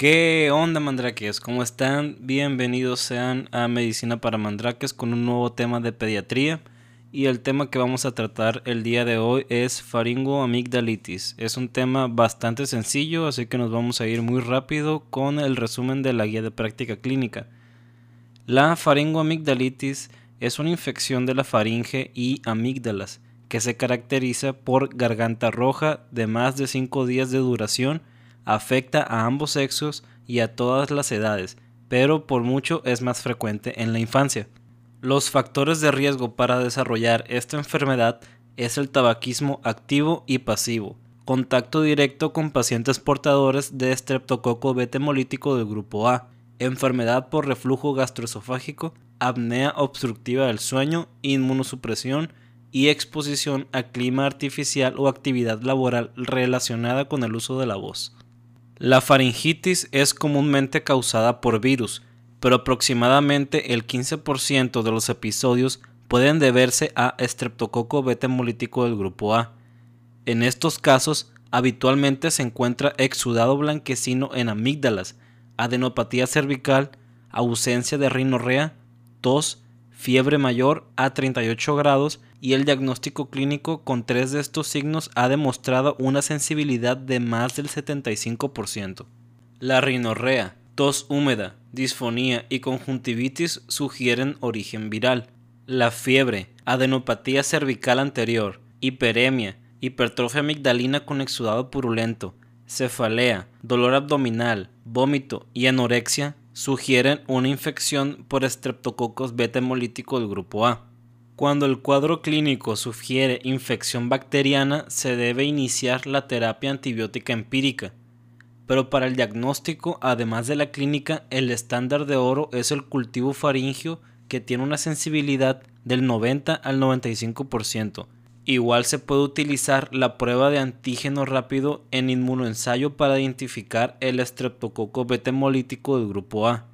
¿Qué onda mandrakes? ¿Cómo están? Bienvenidos sean a Medicina para Mandrakes con un nuevo tema de pediatría. Y el tema que vamos a tratar el día de hoy es faringoamigdalitis. Es un tema bastante sencillo, así que nos vamos a ir muy rápido con el resumen de la guía de práctica clínica. La faringoamigdalitis es una infección de la faringe y amígdalas que se caracteriza por garganta roja de más de 5 días de duración, afecta a ambos sexos y a todas las edades, pero por mucho es más frecuente en la infancia. Los factores de riesgo para desarrollar esta enfermedad es el tabaquismo activo y pasivo, contacto directo con pacientes portadores de estreptococo beta hemolítico del grupo A, enfermedad por reflujo gastroesofágico, apnea obstructiva del sueño, inmunosupresión y exposición a clima artificial o actividad laboral relacionada con el uso de la voz. La faringitis es comúnmente causada por virus, pero aproximadamente el 15% de los episodios pueden deberse a estreptococo beta hemolítico del grupo A. En estos casos, habitualmente se encuentra exudado blanquecino en amígdalas, adenopatía cervical, ausencia de rinorrea, tos, fiebre mayor a 38 grados y el diagnóstico clínico con tres de estos signos ha demostrado una sensibilidad de más del 75%. La rinorrea, tos húmeda, disfonía y conjuntivitis sugieren origen viral. La fiebre, adenopatía cervical anterior, hiperemia, hipertrofia amigdalina con exudado purulento, cefalea, dolor abdominal, vómito y anorexia sugieren una infección por estreptococos beta hemolítico del grupo A. Cuando el cuadro clínico sugiere infección bacteriana, se debe iniciar la terapia antibiótica empírica. Pero para el diagnóstico, además de la clínica, el estándar de oro es el cultivo faringio que tiene una sensibilidad del 90 al 95%, Igual se puede utilizar la prueba de antígeno rápido en inmunoensayo para identificar el estreptococo beta hemolítico del grupo A.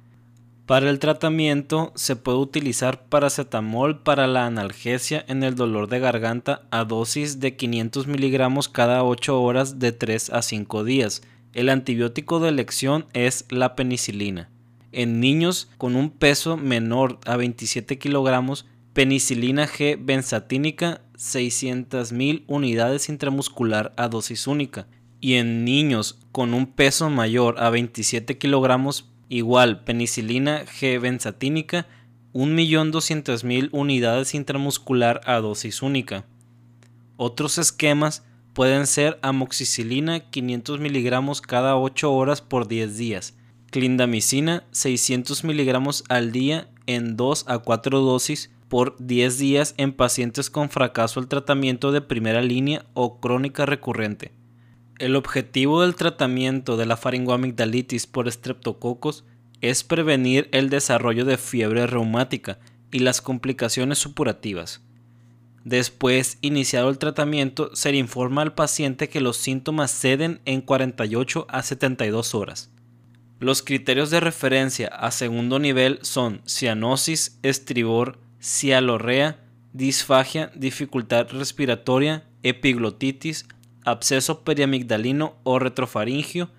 Para el tratamiento se puede utilizar paracetamol para la analgesia en el dolor de garganta a dosis de 500 miligramos cada 8 horas de 3 a 5 días. El antibiótico de elección es la penicilina. En niños con un peso menor a 27 kilogramos penicilina G benzatínica 600.000 unidades intramuscular a dosis única y en niños con un peso mayor a 27 kilogramos igual penicilina G benzatínica 1.200.000 unidades intramuscular a dosis única. Otros esquemas pueden ser amoxicilina 500 miligramos cada 8 horas por 10 días, clindamicina 600 miligramos al día en 2 a 4 dosis por 10 días en pacientes con fracaso al tratamiento de primera línea o crónica recurrente. El objetivo del tratamiento de la faringoamigdalitis por estreptococos es prevenir el desarrollo de fiebre reumática y las complicaciones supurativas. Después, iniciado el tratamiento, se le informa al paciente que los síntomas ceden en 48 a 72 horas. Los criterios de referencia a segundo nivel son cianosis, estribor, cialorrea, disfagia, dificultad respiratoria, epiglotitis, absceso periamigdalino o retrofaringio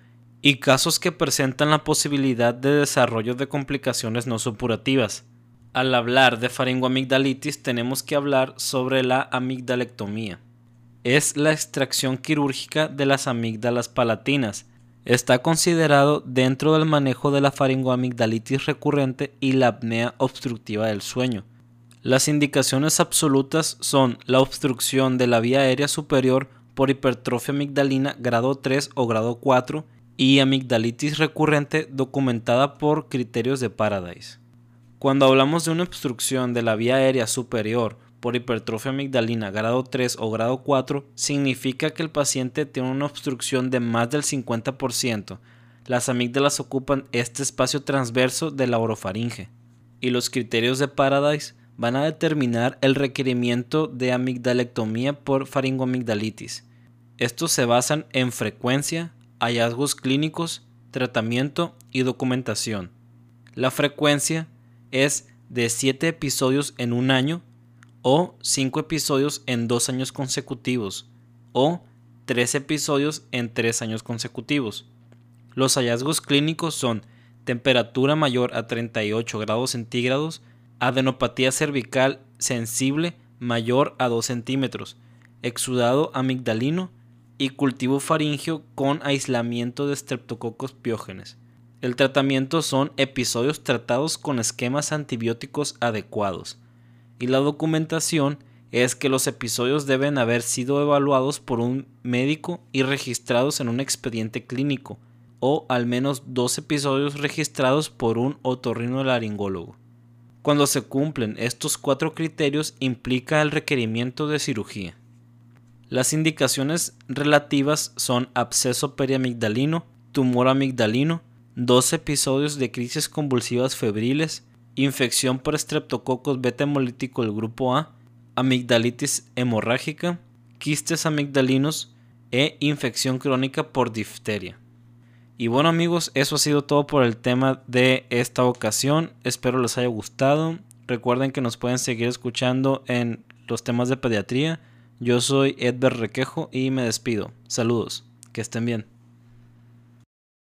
y casos que presentan la posibilidad de desarrollo de complicaciones no supurativas. Al hablar de faringoamigdalitis tenemos que hablar sobre la amigdalectomía. Es la extracción quirúrgica de las amígdalas palatinas, Está considerado dentro del manejo de la faringoamigdalitis recurrente y la apnea obstructiva del sueño. Las indicaciones absolutas son la obstrucción de la vía aérea superior por hipertrofia amigdalina grado 3 o grado 4 y amigdalitis recurrente documentada por criterios de Paradise. Cuando hablamos de una obstrucción de la vía aérea superior por hipertrofia amigdalina grado 3 o grado 4, significa que el paciente tiene una obstrucción de más del 50%. Las amígdalas ocupan este espacio transverso de la orofaringe. Y los criterios de Paradise van a determinar el requerimiento de amigdalectomía por faringoamigdalitis. Estos se basan en frecuencia, hallazgos clínicos, tratamiento y documentación. La frecuencia es de 7 episodios en un año o 5 episodios en 2 años consecutivos o 3 episodios en 3 años consecutivos. Los hallazgos clínicos son temperatura mayor a 38 grados centígrados, adenopatía cervical sensible mayor a 2 centímetros, exudado amigdalino y cultivo faringio con aislamiento de streptococos piógenes. El tratamiento son episodios tratados con esquemas antibióticos adecuados. Y la documentación es que los episodios deben haber sido evaluados por un médico y registrados en un expediente clínico, o al menos dos episodios registrados por un otorrinolaringólogo. Cuando se cumplen estos cuatro criterios implica el requerimiento de cirugía. Las indicaciones relativas son absceso periamigdalino, tumor amigdalino, dos episodios de crisis convulsivas febriles, infección por estreptococos beta hemolítico del grupo A, amigdalitis hemorrágica, quistes amigdalinos e infección crónica por difteria. Y bueno amigos, eso ha sido todo por el tema de esta ocasión. Espero les haya gustado. Recuerden que nos pueden seguir escuchando en los temas de pediatría. Yo soy Edber Requejo y me despido. Saludos. Que estén bien.